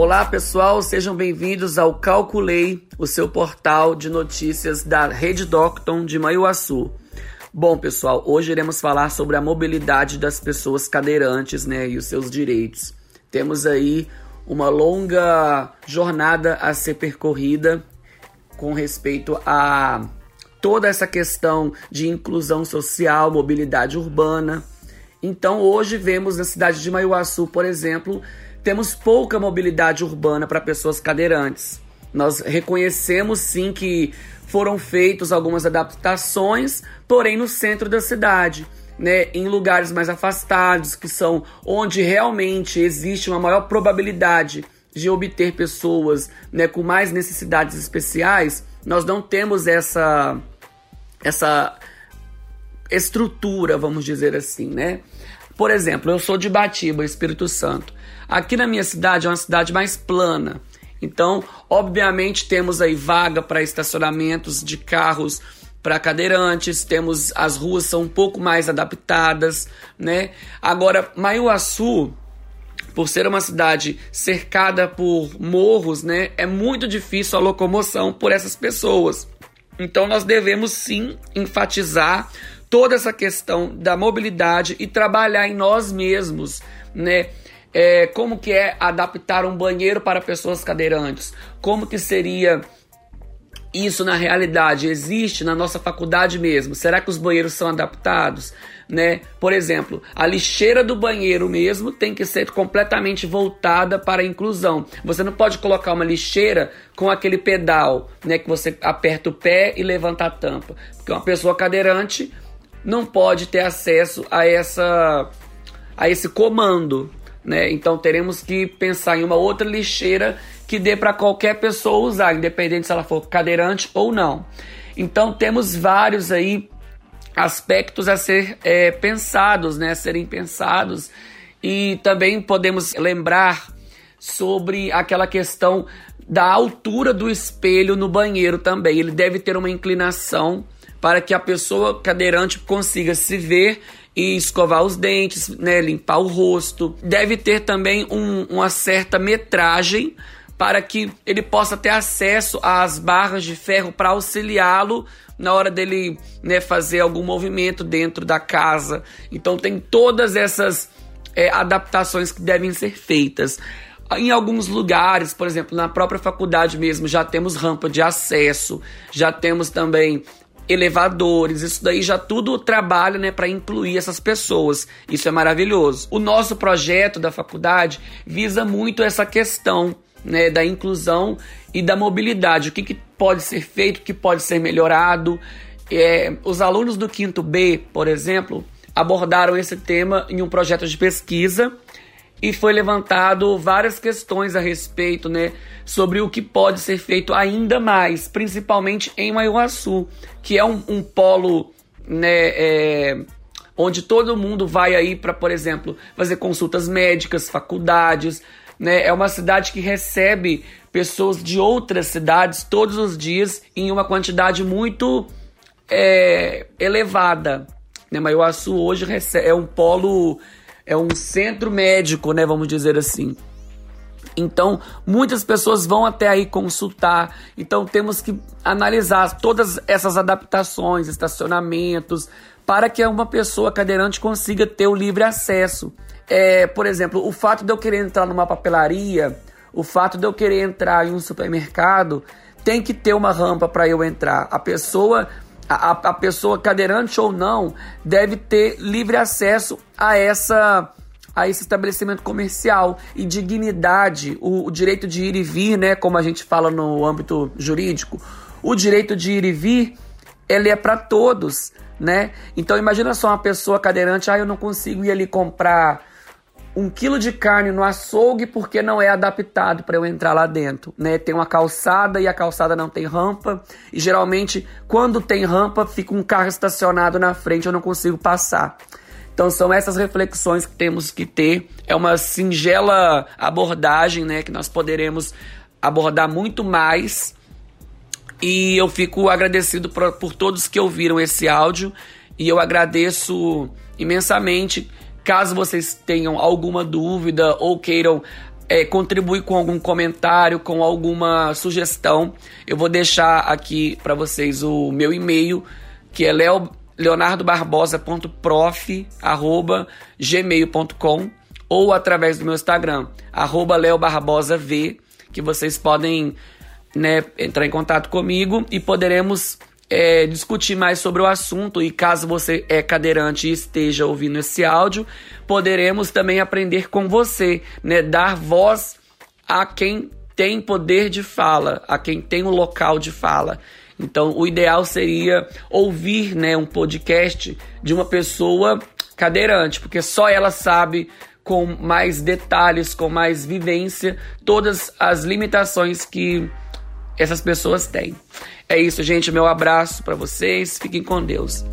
Olá pessoal, sejam bem-vindos ao Calculei, o seu portal de notícias da Rede Docton de Maiuaçu. Bom pessoal, hoje iremos falar sobre a mobilidade das pessoas cadeirantes né, e os seus direitos. Temos aí uma longa jornada a ser percorrida com respeito a toda essa questão de inclusão social, mobilidade urbana. Então, hoje vemos na cidade de Maiuaçu, por exemplo, temos pouca mobilidade urbana para pessoas cadeirantes. Nós reconhecemos sim que foram feitas algumas adaptações, porém no centro da cidade. Né, em lugares mais afastados, que são onde realmente existe uma maior probabilidade de obter pessoas né, com mais necessidades especiais, nós não temos essa essa estrutura, vamos dizer assim, né? Por exemplo, eu sou de Batiba, Espírito Santo. Aqui na minha cidade é uma cidade mais plana. Então, obviamente, temos aí vaga para estacionamentos de carros para cadeirantes, temos as ruas são um pouco mais adaptadas, né? Agora, Maiuaçu, por ser uma cidade cercada por morros, né, é muito difícil a locomoção por essas pessoas. Então nós devemos sim enfatizar toda essa questão da mobilidade e trabalhar em nós mesmos, né? É, como que é adaptar um banheiro para pessoas cadeirantes? Como que seria isso na realidade? Existe na nossa faculdade mesmo? Será que os banheiros são adaptados? né? Por exemplo, a lixeira do banheiro mesmo tem que ser completamente voltada para a inclusão. Você não pode colocar uma lixeira com aquele pedal, né, que você aperta o pé e levanta a tampa, porque uma pessoa cadeirante não pode ter acesso a essa a esse comando, né? Então teremos que pensar em uma outra lixeira que dê para qualquer pessoa usar, independente se ela for cadeirante ou não. Então temos vários aí aspectos a ser é, pensados, né, a serem pensados. E também podemos lembrar sobre aquela questão da altura do espelho no banheiro também. Ele deve ter uma inclinação para que a pessoa cadeirante consiga se ver e escovar os dentes, né, limpar o rosto. Deve ter também um, uma certa metragem para que ele possa ter acesso às barras de ferro para auxiliá-lo na hora dele né, fazer algum movimento dentro da casa. Então tem todas essas é, adaptações que devem ser feitas. Em alguns lugares, por exemplo, na própria faculdade mesmo, já temos rampa de acesso, já temos também elevadores, isso daí já tudo trabalha né, para incluir essas pessoas. Isso é maravilhoso. O nosso projeto da faculdade visa muito essa questão né, da inclusão e da mobilidade. O que, que pode ser feito, o que pode ser melhorado. É, os alunos do quinto B, por exemplo, abordaram esse tema em um projeto de pesquisa e foi levantado várias questões a respeito, né, sobre o que pode ser feito ainda mais, principalmente em Maiuaçu, que é um, um polo, né, é, onde todo mundo vai aí para, por exemplo, fazer consultas médicas, faculdades, né? É uma cidade que recebe pessoas de outras cidades todos os dias em uma quantidade muito é, elevada. Né? Maiuaçu hoje é um polo, é um centro médico, né? Vamos dizer assim. Então, muitas pessoas vão até aí consultar. Então, temos que analisar todas essas adaptações, estacionamentos, para que uma pessoa cadeirante consiga ter o livre acesso. É, por exemplo, o fato de eu querer entrar numa papelaria, o fato de eu querer entrar em um supermercado, tem que ter uma rampa para eu entrar. A pessoa, a, a pessoa cadeirante ou não, deve ter livre acesso a essa a esse estabelecimento comercial e dignidade, o, o, direito de ir e vir, né, como a gente fala no âmbito jurídico, o direito de ir e vir, ele é para todos, né? Então imagina só uma pessoa cadeirante, ah, eu não consigo ir ali comprar um quilo de carne no açougue porque não é adaptado para eu entrar lá dentro, né? Tem uma calçada e a calçada não tem rampa e geralmente quando tem rampa fica um carro estacionado na frente eu não consigo passar. Então são essas reflexões que temos que ter. É uma singela abordagem, né, que nós poderemos abordar muito mais. E eu fico agradecido por, por todos que ouviram esse áudio e eu agradeço imensamente Caso vocês tenham alguma dúvida ou queiram é, contribuir com algum comentário, com alguma sugestão, eu vou deixar aqui para vocês o meu e-mail, que é leo, leonardobarbosa.prof.gmail.com ou através do meu Instagram, arroba leobarbosav, que vocês podem né, entrar em contato comigo e poderemos é, discutir mais sobre o assunto. E caso você é cadeirante e esteja ouvindo esse áudio, poderemos também aprender com você, né, dar voz a quem tem poder de fala, a quem tem o local de fala. Então, o ideal seria ouvir né, um podcast de uma pessoa cadeirante, porque só ela sabe com mais detalhes, com mais vivência, todas as limitações que essas pessoas têm. É isso, gente. Meu abraço para vocês. Fiquem com Deus.